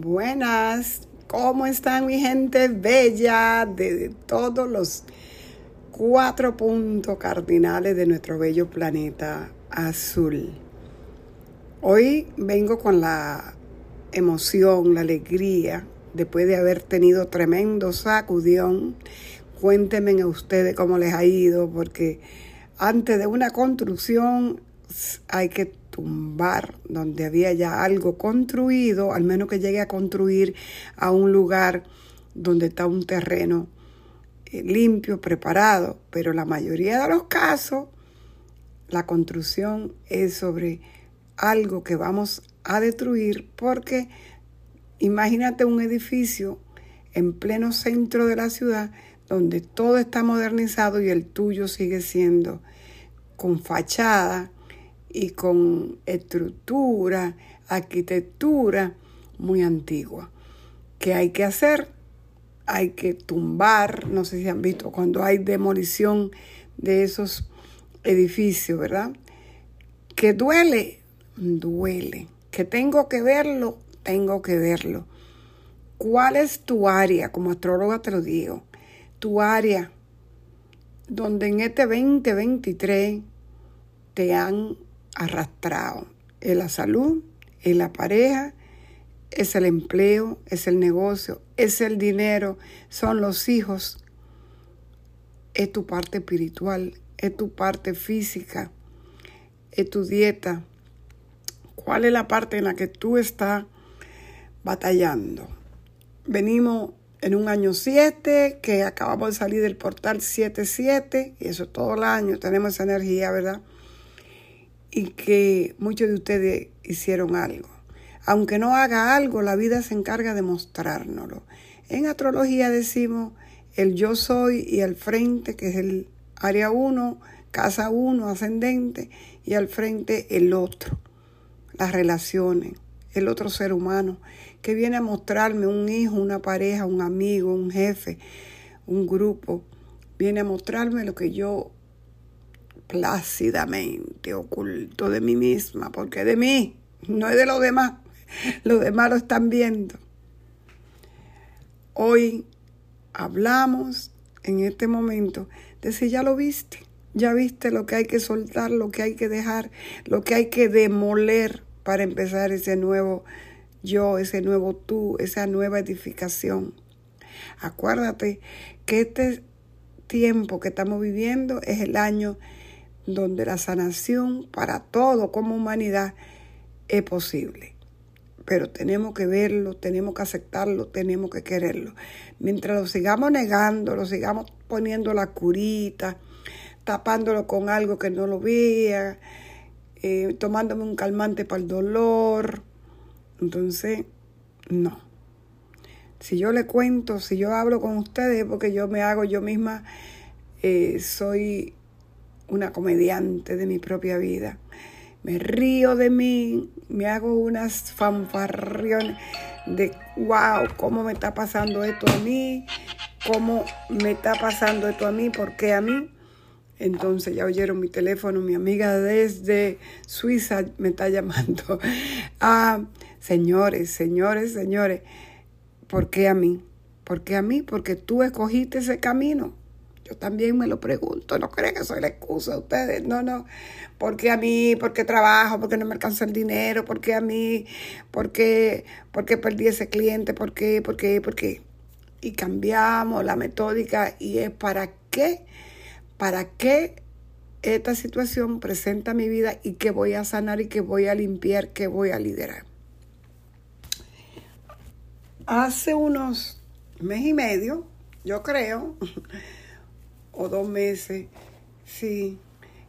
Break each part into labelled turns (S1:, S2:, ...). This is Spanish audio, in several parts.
S1: Buenas, ¿cómo están mi gente bella de todos los cuatro puntos cardinales de nuestro bello planeta azul? Hoy vengo con la emoción, la alegría, después de haber tenido tremendo sacudión. Cuéntenme a ustedes cómo les ha ido, porque antes de una construcción hay que tumbar donde había ya algo construido, al menos que llegue a construir a un lugar donde está un terreno eh, limpio, preparado, pero la mayoría de los casos la construcción es sobre algo que vamos a destruir porque imagínate un edificio en pleno centro de la ciudad donde todo está modernizado y el tuyo sigue siendo con fachada, y con estructura, arquitectura muy antigua. ¿Qué hay que hacer? Hay que tumbar, no sé si han visto, cuando hay demolición de esos edificios, ¿verdad? Que duele, duele. Que tengo que verlo, tengo que verlo. ¿Cuál es tu área? Como astróloga te lo digo. Tu área donde en este 2023 te han arrastrado. Es la salud, es la pareja, es el empleo, es el negocio, es el dinero, son los hijos, es tu parte espiritual, es tu parte física, es tu dieta. ¿Cuál es la parte en la que tú estás batallando? Venimos en un año 7, que acabamos de salir del portal 7-7, y eso todo el año tenemos esa energía, ¿verdad? Y que muchos de ustedes hicieron algo. Aunque no haga algo, la vida se encarga de mostrárnoslo. En astrología decimos el yo soy y al frente, que es el área 1, casa 1, ascendente, y al frente el otro, las relaciones, el otro ser humano, que viene a mostrarme un hijo, una pareja, un amigo, un jefe, un grupo, viene a mostrarme lo que yo plácidamente oculto de mí misma, porque de mí, no es de los demás. Los demás lo están viendo. Hoy hablamos en este momento de si ya lo viste, ya viste lo que hay que soltar, lo que hay que dejar, lo que hay que demoler para empezar ese nuevo yo, ese nuevo tú, esa nueva edificación. Acuérdate que este tiempo que estamos viviendo es el año donde la sanación para todo como humanidad es posible. Pero tenemos que verlo, tenemos que aceptarlo, tenemos que quererlo. Mientras lo sigamos negando, lo sigamos poniendo la curita, tapándolo con algo que no lo vea, eh, tomándome un calmante para el dolor. Entonces, no. Si yo le cuento, si yo hablo con ustedes, porque yo me hago yo misma, eh, soy una comediante de mi propia vida. Me río de mí, me hago unas fanfarriones de, wow, ¿cómo me está pasando esto a mí? ¿Cómo me está pasando esto a mí? ¿Por qué a mí? Entonces ya oyeron mi teléfono, mi amiga desde Suiza me está llamando. Ah, señores, señores, señores, ¿por qué a mí? ¿Por qué a mí? Porque tú escogiste ese camino. Yo también me lo pregunto, no creen que soy la excusa de ustedes, no, no. ¿Por qué a mí? ¿Por qué trabajo? ¿Por qué no me alcanza el dinero? ¿Por qué a mí? ¿Por qué, ¿Por qué perdí ese cliente? ¿Por qué? ¿Por qué? ¿Por qué? Y cambiamos la metódica y es para qué, para qué esta situación presenta mi vida y que voy a sanar y que voy a limpiar, que voy a liderar. Hace unos mes y medio, yo creo, o dos meses, sí,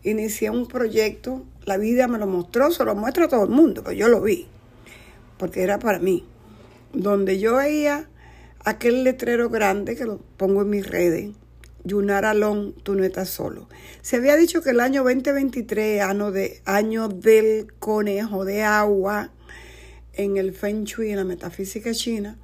S1: inicié un proyecto, la vida me lo mostró, se lo muestra a todo el mundo, pero yo lo vi, porque era para mí, donde yo veía aquel letrero grande que lo pongo en mis redes, Yunar Alon, tú no estás solo. Se había dicho que el año 2023, año, de, año del conejo de agua, en el Feng Shui, en la metafísica china,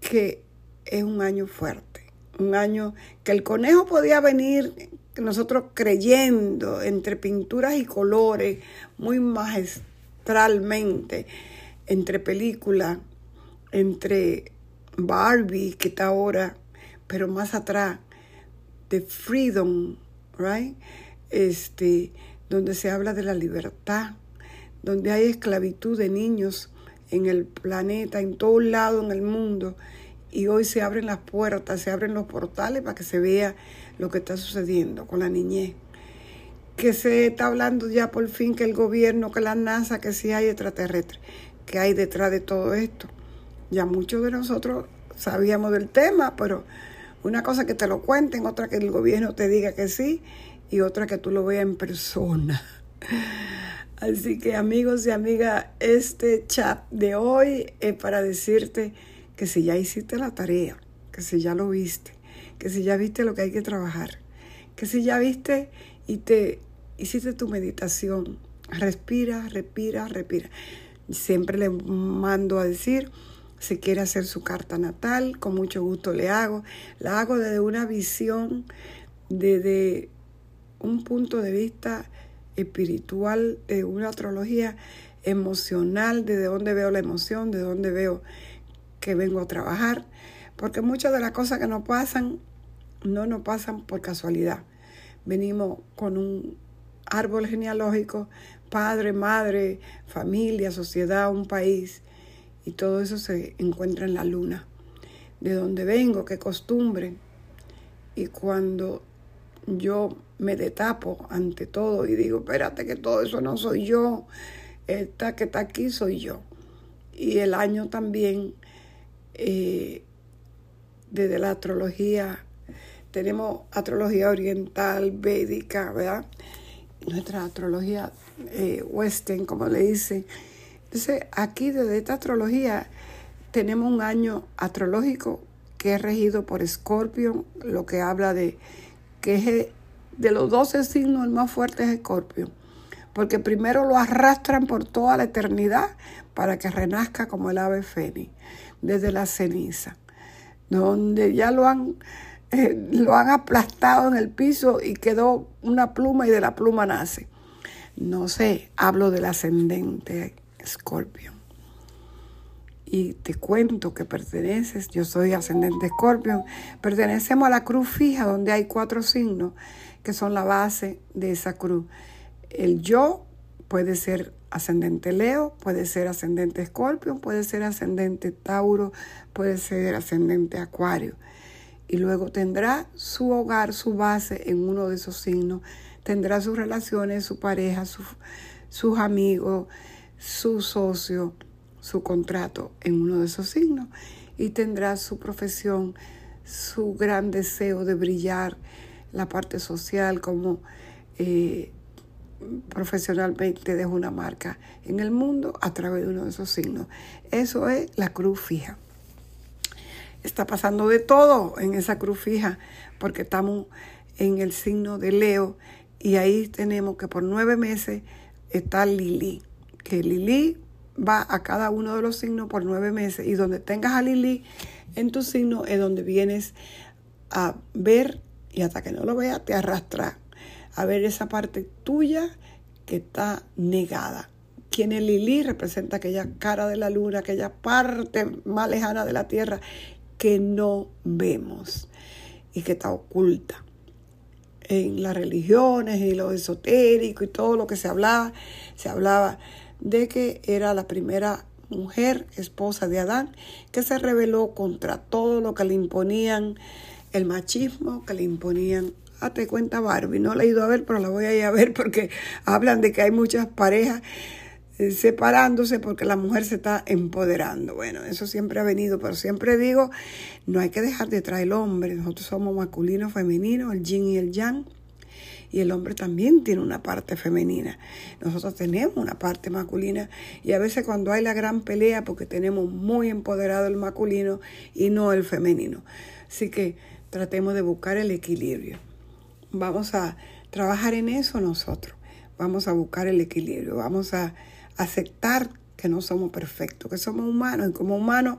S1: que es un año fuerte un año que el conejo podía venir, nosotros creyendo entre pinturas y colores, muy magistralmente, entre películas, entre Barbie, que está ahora, pero más atrás, de Freedom, right? Este, donde se habla de la libertad, donde hay esclavitud de niños en el planeta, en todo lado en el mundo, y hoy se abren las puertas, se abren los portales para que se vea lo que está sucediendo con la niñez. Que se está hablando ya por fin que el gobierno, que la NASA, que sí hay extraterrestres, que hay detrás de todo esto. Ya muchos de nosotros sabíamos del tema, pero una cosa que te lo cuenten, otra que el gobierno te diga que sí y otra que tú lo veas en persona. Así que amigos y amigas, este chat de hoy es para decirte que si ya hiciste la tarea, que si ya lo viste, que si ya viste lo que hay que trabajar, que si ya viste y te hiciste tu meditación, respira, respira, respira. Siempre le mando a decir, si quiere hacer su carta natal, con mucho gusto le hago. La hago desde una visión, desde un punto de vista espiritual, de una astrología emocional, desde dónde veo la emoción, de dónde veo que vengo a trabajar, porque muchas de las cosas que nos pasan no nos pasan por casualidad. Venimos con un árbol genealógico, padre, madre, familia, sociedad, un país, y todo eso se encuentra en la luna. De donde vengo, qué costumbre. Y cuando yo me detapo ante todo y digo, espérate que todo eso no soy yo, esta que está aquí soy yo. Y el año también, eh, desde la astrología, tenemos astrología oriental, védica, ¿verdad? Nuestra astrología eh, western, como le dicen. Entonces, aquí desde esta astrología tenemos un año astrológico que es regido por Escorpio, lo que habla de que es de los 12 signos el más fuerte es Escorpio, porque primero lo arrastran por toda la eternidad para que renazca como el ave fénix, desde la ceniza, donde ya lo han, eh, lo han aplastado en el piso y quedó una pluma y de la pluma nace. No sé, hablo del ascendente Escorpio. Y te cuento que perteneces, yo soy ascendente Escorpio, pertenecemos a la cruz fija donde hay cuatro signos que son la base de esa cruz. El yo puede ser ascendente Leo, puede ser ascendente Escorpio, puede ser ascendente Tauro, puede ser ascendente Acuario. Y luego tendrá su hogar, su base en uno de esos signos. Tendrá sus relaciones, su pareja, sus amigos, su socio, su contrato en uno de esos signos. Y tendrá su profesión, su gran deseo de brillar la parte social, como eh, profesionalmente dejo una marca en el mundo a través de uno de esos signos. Eso es la cruz fija. Está pasando de todo en esa cruz fija porque estamos en el signo de Leo y ahí tenemos que por nueve meses está Lili, que Lili va a cada uno de los signos por nueve meses y donde tengas a Lili en tu signo es donde vienes a ver y hasta que no lo veas te arrastra a ver esa parte tuya que está negada. Quien es Lili representa aquella cara de la luna, aquella parte más lejana de la tierra que no vemos y que está oculta. En las religiones y lo esotérico y todo lo que se hablaba, se hablaba de que era la primera mujer, esposa de Adán, que se rebeló contra todo lo que le imponían el machismo que le imponían. Hazte cuenta Barbie, no la he ido a ver, pero la voy a ir a ver porque hablan de que hay muchas parejas eh, separándose porque la mujer se está empoderando. Bueno, eso siempre ha venido, pero siempre digo, no hay que dejar detrás el hombre. Nosotros somos masculino, femenino, el yin y el yang. Y el hombre también tiene una parte femenina. Nosotros tenemos una parte masculina. Y a veces cuando hay la gran pelea, porque tenemos muy empoderado el masculino y no el femenino. Así que tratemos de buscar el equilibrio. Vamos a trabajar en eso nosotros. Vamos a buscar el equilibrio. Vamos a aceptar que no somos perfectos, que somos humanos y como humanos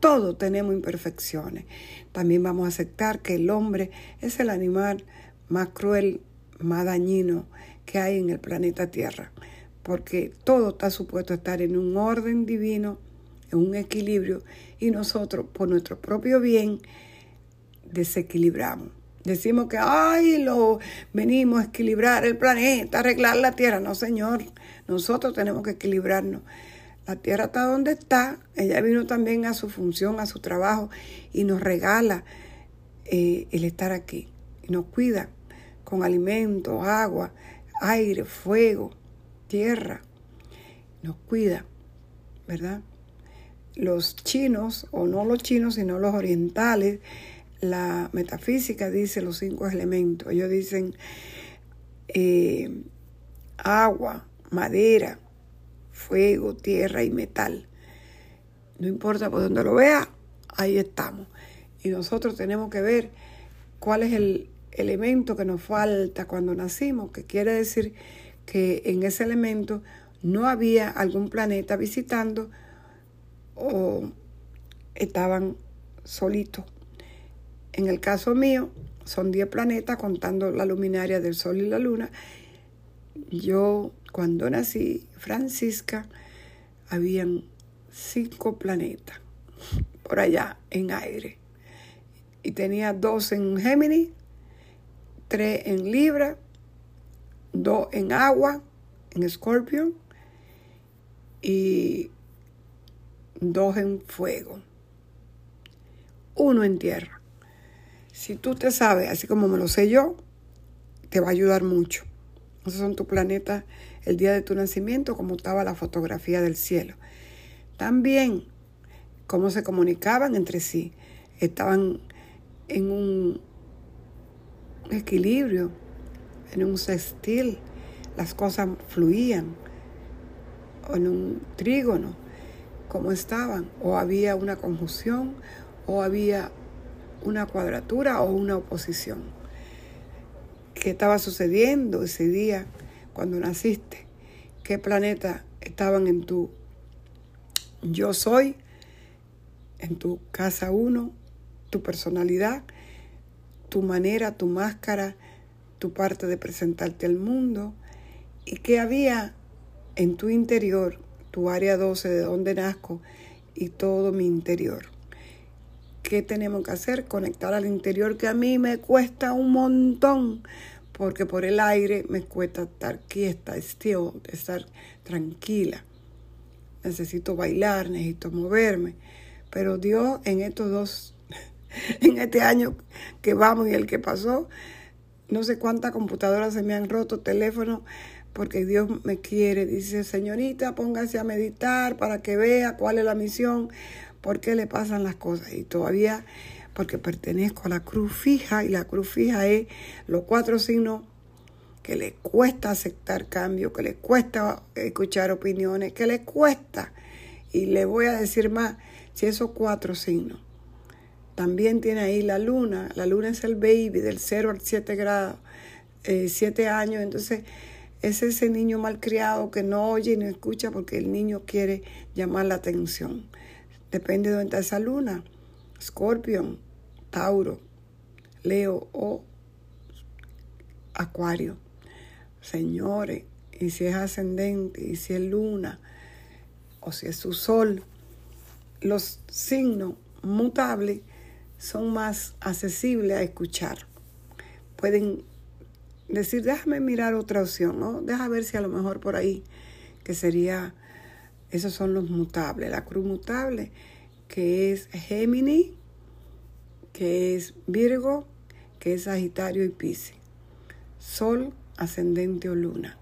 S1: todos tenemos imperfecciones. También vamos a aceptar que el hombre es el animal más cruel, más dañino que hay en el planeta Tierra, porque todo está supuesto a estar en un orden divino, en un equilibrio y nosotros, por nuestro propio bien, desequilibramos. Decimos que, ay, lo venimos a equilibrar el planeta, arreglar la tierra. No, señor, nosotros tenemos que equilibrarnos. La tierra está donde está. Ella vino también a su función, a su trabajo y nos regala eh, el estar aquí. Y nos cuida con alimento, agua, aire, fuego, tierra. Nos cuida, ¿verdad? Los chinos, o no los chinos, sino los orientales, la metafísica dice los cinco elementos. Ellos dicen eh, agua, madera, fuego, tierra y metal. No importa por donde lo vea, ahí estamos. Y nosotros tenemos que ver cuál es el elemento que nos falta cuando nacimos, que quiere decir que en ese elemento no había algún planeta visitando o estaban solitos. En el caso mío, son 10 planetas contando la luminaria del Sol y la Luna. Yo, cuando nací, Francisca, habían cinco planetas por allá en aire. Y tenía dos en Géminis, tres en Libra, dos en agua, en Escorpio, y dos en fuego, uno en tierra. Si tú te sabes, así como me lo sé yo, te va a ayudar mucho. Esos son tus planetas el día de tu nacimiento, como estaba la fotografía del cielo. También cómo se comunicaban entre sí. Estaban en un equilibrio, en un sextil. Las cosas fluían. O en un trígono, cómo estaban. O había una conjunción, o había una cuadratura o una oposición. ¿Qué estaba sucediendo ese día cuando naciste? ¿Qué planetas estaban en tu yo soy, en tu casa uno, tu personalidad, tu manera, tu máscara, tu parte de presentarte al mundo? ¿Y qué había en tu interior, tu área 12 de donde nazco y todo mi interior? ¿Qué tenemos que hacer? Conectar al interior, que a mí me cuesta un montón, porque por el aire me cuesta estar quieta, still, estar tranquila. Necesito bailar, necesito moverme. Pero Dios en estos dos, en este año que vamos y el que pasó, no sé cuántas computadoras se me han roto, teléfonos, porque Dios me quiere. Dice, señorita, póngase a meditar para que vea cuál es la misión por qué le pasan las cosas. Y todavía, porque pertenezco a la cruz fija, y la cruz fija es los cuatro signos que le cuesta aceptar cambio, que le cuesta escuchar opiniones, que le cuesta. Y le voy a decir más, si esos cuatro signos. También tiene ahí la luna, la luna es el baby del 0 al 7 grados, 7 eh, años, entonces es ese niño malcriado que no oye ni escucha porque el niño quiere llamar la atención. Depende de dónde está esa luna. Scorpion, Tauro, Leo o Acuario. Señores, y si es ascendente, y si es luna, o si es su sol, los signos mutables son más accesibles a escuchar. Pueden decir, déjame mirar otra opción, ¿no? Deja ver si a lo mejor por ahí, que sería esos son los mutables. La cruz mutable, que es Géminis, que es Virgo, que es Sagitario y Pisces. Sol, ascendente o luna.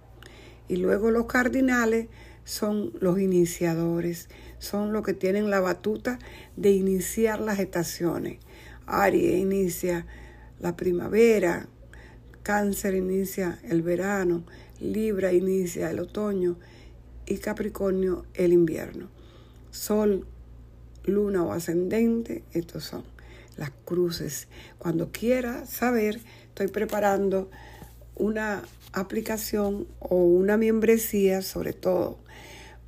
S1: Y luego los cardinales son los iniciadores, son los que tienen la batuta de iniciar las estaciones. Aries inicia la primavera, Cáncer inicia el verano, Libra inicia el otoño y Capricornio el invierno. Sol, luna o ascendente, estos son las cruces. Cuando quiera saber, estoy preparando una aplicación o una membresía sobre todo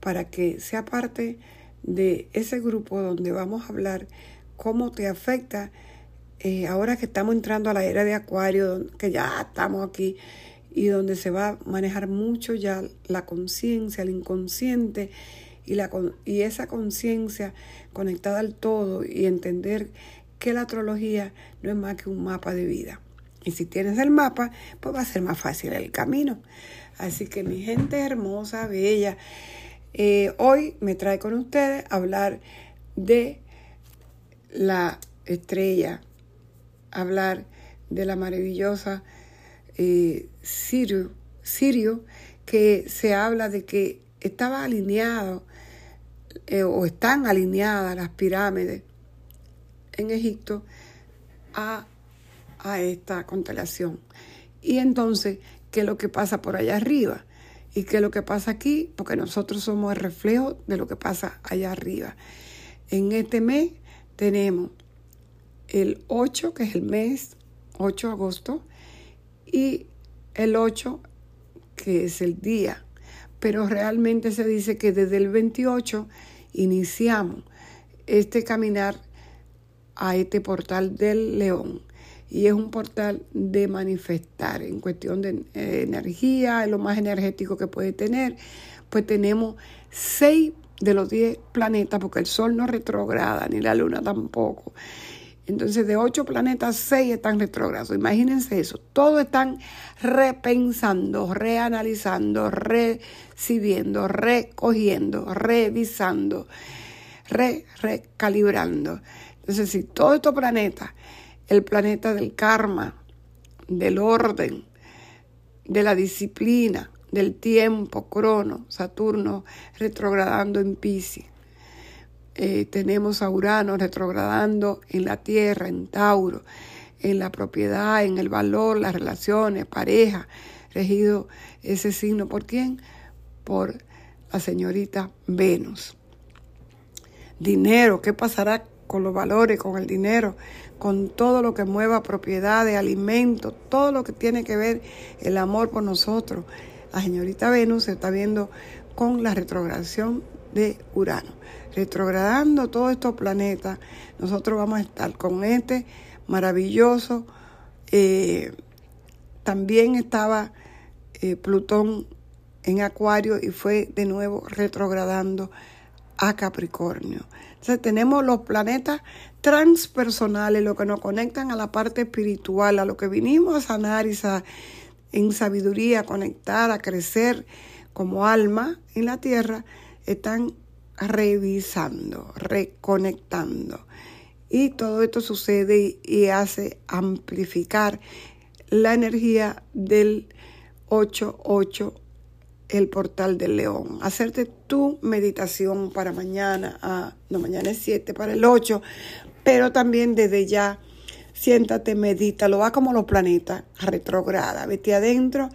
S1: para que sea parte de ese grupo donde vamos a hablar cómo te afecta eh, ahora que estamos entrando a la era de Acuario, que ya estamos aquí y donde se va a manejar mucho ya la conciencia, el inconsciente y, la, y esa conciencia conectada al todo y entender que la astrología no es más que un mapa de vida. Y si tienes el mapa, pues va a ser más fácil el camino. Así que mi gente hermosa, bella, eh, hoy me trae con ustedes a hablar de la estrella, hablar de la maravillosa eh, Sirio, Sirio, que se habla de que estaba alineado eh, o están alineadas las pirámides en Egipto a, a esta constelación. Y entonces, ¿qué es lo que pasa por allá arriba? ¿Y qué es lo que pasa aquí? Porque nosotros somos el reflejo de lo que pasa allá arriba. En este mes tenemos el 8, que es el mes 8 de agosto, y el 8, que es el día. Pero realmente se dice que desde el 28 iniciamos este caminar a este portal del león. Y es un portal de manifestar en cuestión de eh, energía, lo más energético que puede tener. Pues tenemos seis de los diez planetas, porque el Sol no retrograda, ni la Luna tampoco. Entonces, de ocho planetas, seis están retrógrados. Imagínense eso. Todos están repensando, reanalizando, recibiendo, recogiendo, revisando, re recalibrando. Entonces, si todos estos planetas, el planeta del karma, del orden, de la disciplina, del tiempo, Crono, Saturno retrogradando en Pisces, eh, tenemos a Urano retrogradando en la Tierra, en Tauro, en la propiedad, en el valor, las relaciones, pareja, regido ese signo. ¿Por quién? Por la señorita Venus. Dinero, ¿qué pasará con los valores, con el dinero, con todo lo que mueva propiedades, alimentos, todo lo que tiene que ver el amor por nosotros? La señorita Venus se está viendo con la retrogradación de Urano. Retrogradando todos estos planetas, nosotros vamos a estar con este maravilloso. Eh, también estaba eh, Plutón en Acuario y fue de nuevo retrogradando a Capricornio. Entonces tenemos los planetas transpersonales, lo que nos conectan a la parte espiritual, a lo que vinimos a sanar y en sabiduría, a conectar, a crecer como alma en la tierra están revisando, reconectando. Y todo esto sucede y, hace amplificar la energía del 8-8, el portal del león. Hacerte tu meditación para mañana, ah, no, mañana es 7, para el 8, pero también desde ya siéntate, medita, lo va como los planetas, retrograda, vete adentro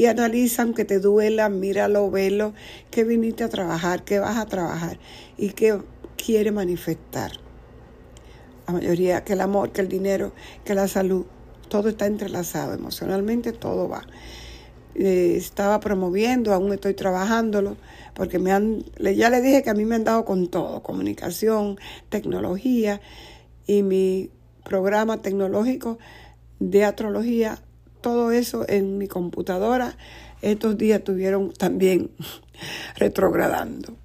S1: y analiza aunque te duela, míralo, velo, que viniste a trabajar, que vas a trabajar y que quiere manifestar. La mayoría, que el amor, que el dinero, que la salud, todo está entrelazado, emocionalmente todo va. Eh, estaba promoviendo, aún estoy trabajándolo, porque me han, ya le dije que a mí me han dado con todo, comunicación, tecnología y mi programa tecnológico de astrología todo eso en mi computadora. Estos días estuvieron también retrogradando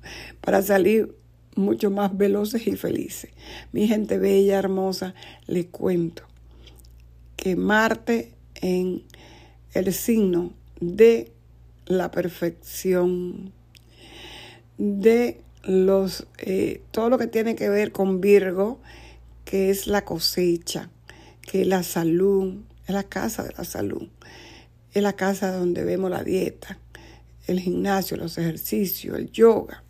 S1: para salir mucho más veloces y felices. Mi gente bella, hermosa, les cuento que Marte en el signo de la perfección, de los eh, todo lo que tiene que ver con Virgo, que es la cosecha, que es la salud, es la casa de la salud, es la casa donde vemos la dieta, el gimnasio, los ejercicios, el yoga.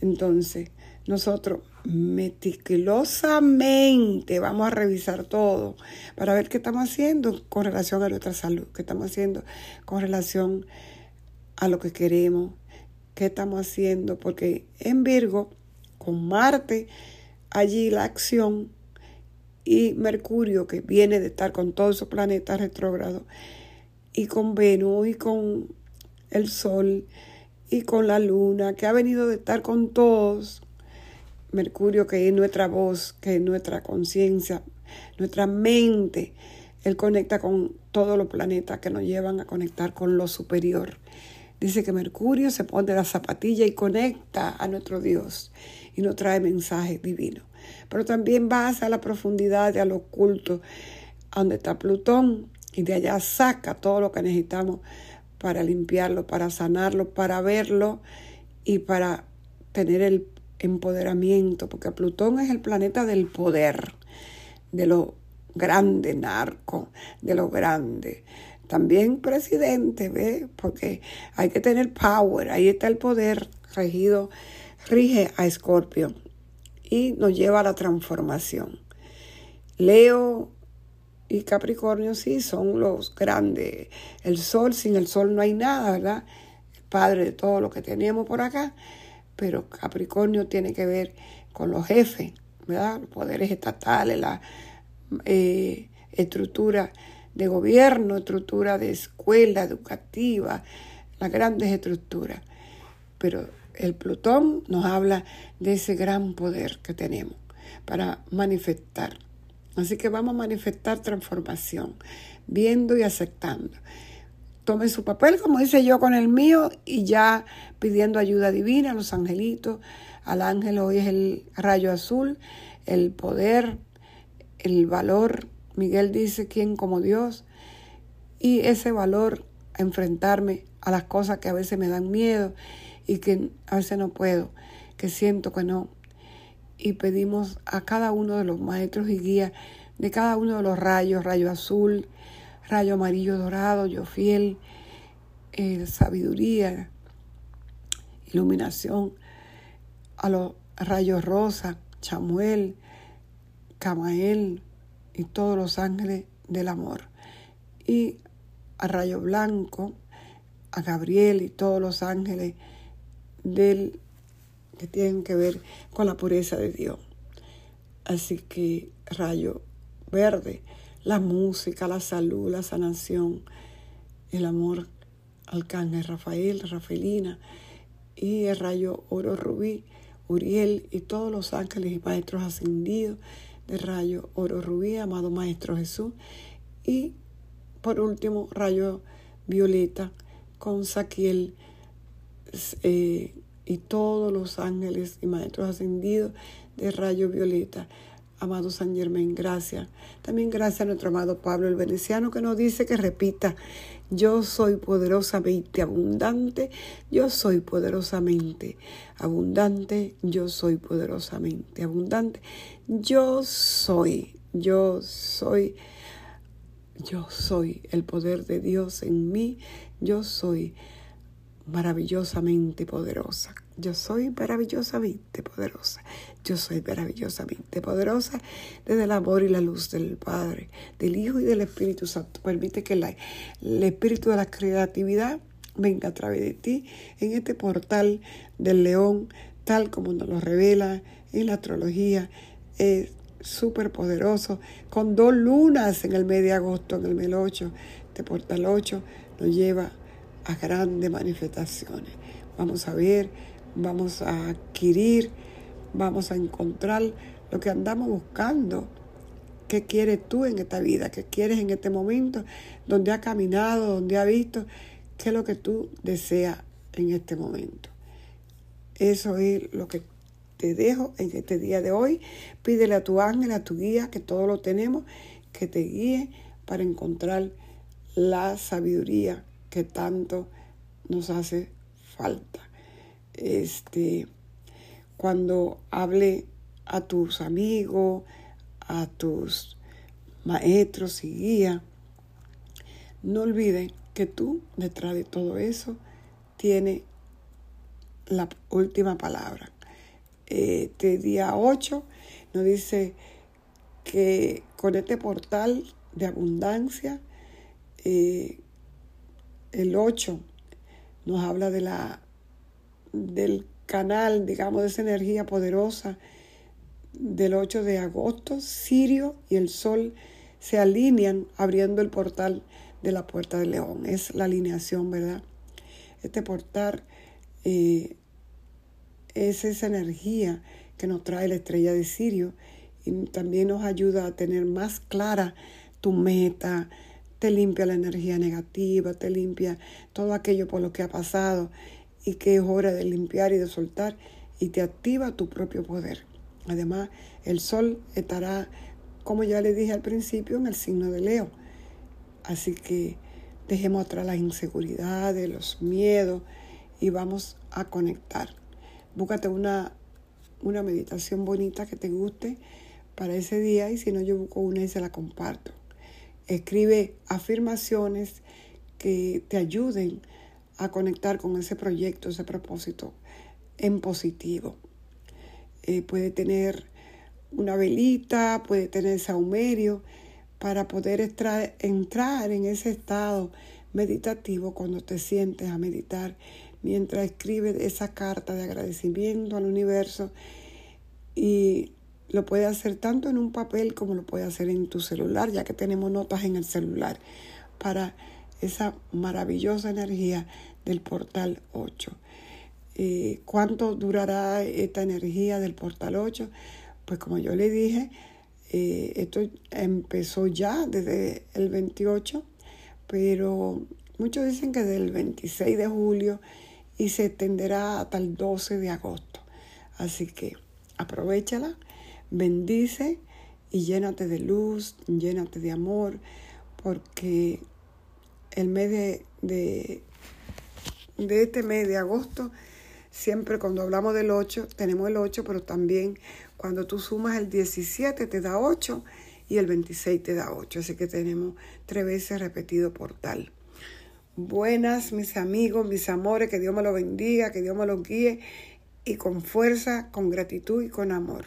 S1: Entonces, nosotros meticulosamente vamos a revisar todo para ver qué estamos haciendo con relación a nuestra salud, qué estamos haciendo con relación a lo que queremos, qué estamos haciendo, porque en Virgo, con Marte, allí la acción y Mercurio, que viene de estar con todos esos planetas retrógrados, y con Venus y con el Sol y con la Luna, que ha venido de estar con todos. Mercurio, que es nuestra voz, que es nuestra conciencia, nuestra mente. Él conecta con todos los planetas que nos llevan a conectar con lo superior. Dice que Mercurio se pone la zapatilla y conecta a nuestro Dios y nos trae mensajes divinos. Pero también va a la profundidad, a lo oculto, donde está Plutón, y de allá saca todo lo que necesitamos para limpiarlo, para sanarlo, para verlo y para tener el empoderamiento, porque Plutón es el planeta del poder, de lo grande narco, de lo grande. También presidente, ¿ve? Porque hay que tener power, ahí está el poder regido, rige a Escorpio y nos lleva a la transformación. Leo y Capricornio sí son los grandes. El sol, sin el sol no hay nada, ¿verdad? El padre de todo lo que tenemos por acá. Pero Capricornio tiene que ver con los jefes, ¿verdad? Los poderes estatales, la eh, estructura de gobierno, estructura de escuela educativa, las grandes estructuras. Pero el Plutón nos habla de ese gran poder que tenemos para manifestar. Así que vamos a manifestar transformación, viendo y aceptando. Tome su papel, como hice yo con el mío, y ya pidiendo ayuda divina a los angelitos. Al ángel hoy es el rayo azul, el poder, el valor. Miguel dice, ¿quién como Dios? Y ese valor, enfrentarme a las cosas que a veces me dan miedo y que a veces no puedo, que siento que no. Y pedimos a cada uno de los maestros y guías de cada uno de los rayos, rayo azul, rayo amarillo dorado, yo fiel, eh, sabiduría, iluminación, a los rayos rosa, chamuel, camael y todos los ángeles del amor. Y a rayo blanco, a Gabriel y todos los ángeles del, que tienen que ver con la pureza de Dios. Así que rayo verde, la música, la salud, la sanación, el amor, Arcángel Rafael, Rafaelina y el rayo oro rubí, Uriel y todos los ángeles y maestros ascendidos del rayo oro rubí, amado Maestro Jesús. Y por último, rayo violeta con Saquiel eh, y todos los ángeles y maestros ascendidos de rayo violeta. Amado San Germán, gracias. También gracias a nuestro amado Pablo el Veneciano que nos dice que repita, yo soy poderosamente abundante, yo soy poderosamente abundante, yo soy poderosamente abundante, yo soy, yo soy, yo soy el poder de Dios en mí, yo soy maravillosamente poderosa. Yo soy maravillosamente poderosa. Yo soy maravillosamente poderosa desde el amor y la luz del Padre, del Hijo y del Espíritu Santo. Permite que el espíritu de la creatividad venga a través de ti en este portal del león, tal como nos lo revela en la astrología. Es súper poderoso, con dos lunas en el mes de agosto, en el mes 8. Este portal 8 nos lleva grandes manifestaciones. Vamos a ver, vamos a adquirir, vamos a encontrar lo que andamos buscando. ¿Qué quieres tú en esta vida? ¿Qué quieres en este momento? ¿Dónde ha caminado? ¿Dónde ha visto? ¿Qué es lo que tú deseas en este momento? Eso es lo que te dejo en este día de hoy. Pídele a tu ángel, a tu guía, que todo lo tenemos, que te guíe para encontrar la sabiduría que tanto nos hace falta. Este, cuando hable a tus amigos, a tus maestros y guías, no olviden que tú, detrás de todo eso, tienes la última palabra. Este día 8 nos dice que con este portal de abundancia, eh, el 8 nos habla de la, del canal, digamos, de esa energía poderosa del 8 de agosto. Sirio y el Sol se alinean abriendo el portal de la Puerta del León. Es la alineación, ¿verdad? Este portal eh, es esa energía que nos trae la estrella de Sirio y también nos ayuda a tener más clara tu meta, te limpia la energía negativa, te limpia todo aquello por lo que ha pasado y que es hora de limpiar y de soltar y te activa tu propio poder. Además, el sol estará, como ya le dije al principio, en el signo de Leo. Así que dejemos atrás las inseguridades, los miedos y vamos a conectar. Búscate una, una meditación bonita que te guste para ese día y si no yo busco una y se la comparto. Escribe afirmaciones que te ayuden a conectar con ese proyecto, ese propósito en positivo. Eh, puede tener una velita, puede tener saumerio para poder entrar en ese estado meditativo cuando te sientes a meditar mientras escribes esa carta de agradecimiento al universo y lo puede hacer tanto en un papel como lo puede hacer en tu celular, ya que tenemos notas en el celular para esa maravillosa energía del portal 8. Eh, ¿Cuánto durará esta energía del portal 8? Pues como yo le dije, eh, esto empezó ya desde el 28, pero muchos dicen que del 26 de julio y se extenderá hasta el 12 de agosto. Así que aprovechala, bendice y llénate de luz, llénate de amor, porque el mes de, de, este mes de agosto Siempre cuando hablamos del 8, tenemos el 8, pero también cuando tú sumas el 17 te da 8 y el 26 te da 8. Así que tenemos tres veces repetido por tal. Buenas, mis amigos, mis amores, que Dios me los bendiga, que Dios me los guíe y con fuerza, con gratitud y con amor.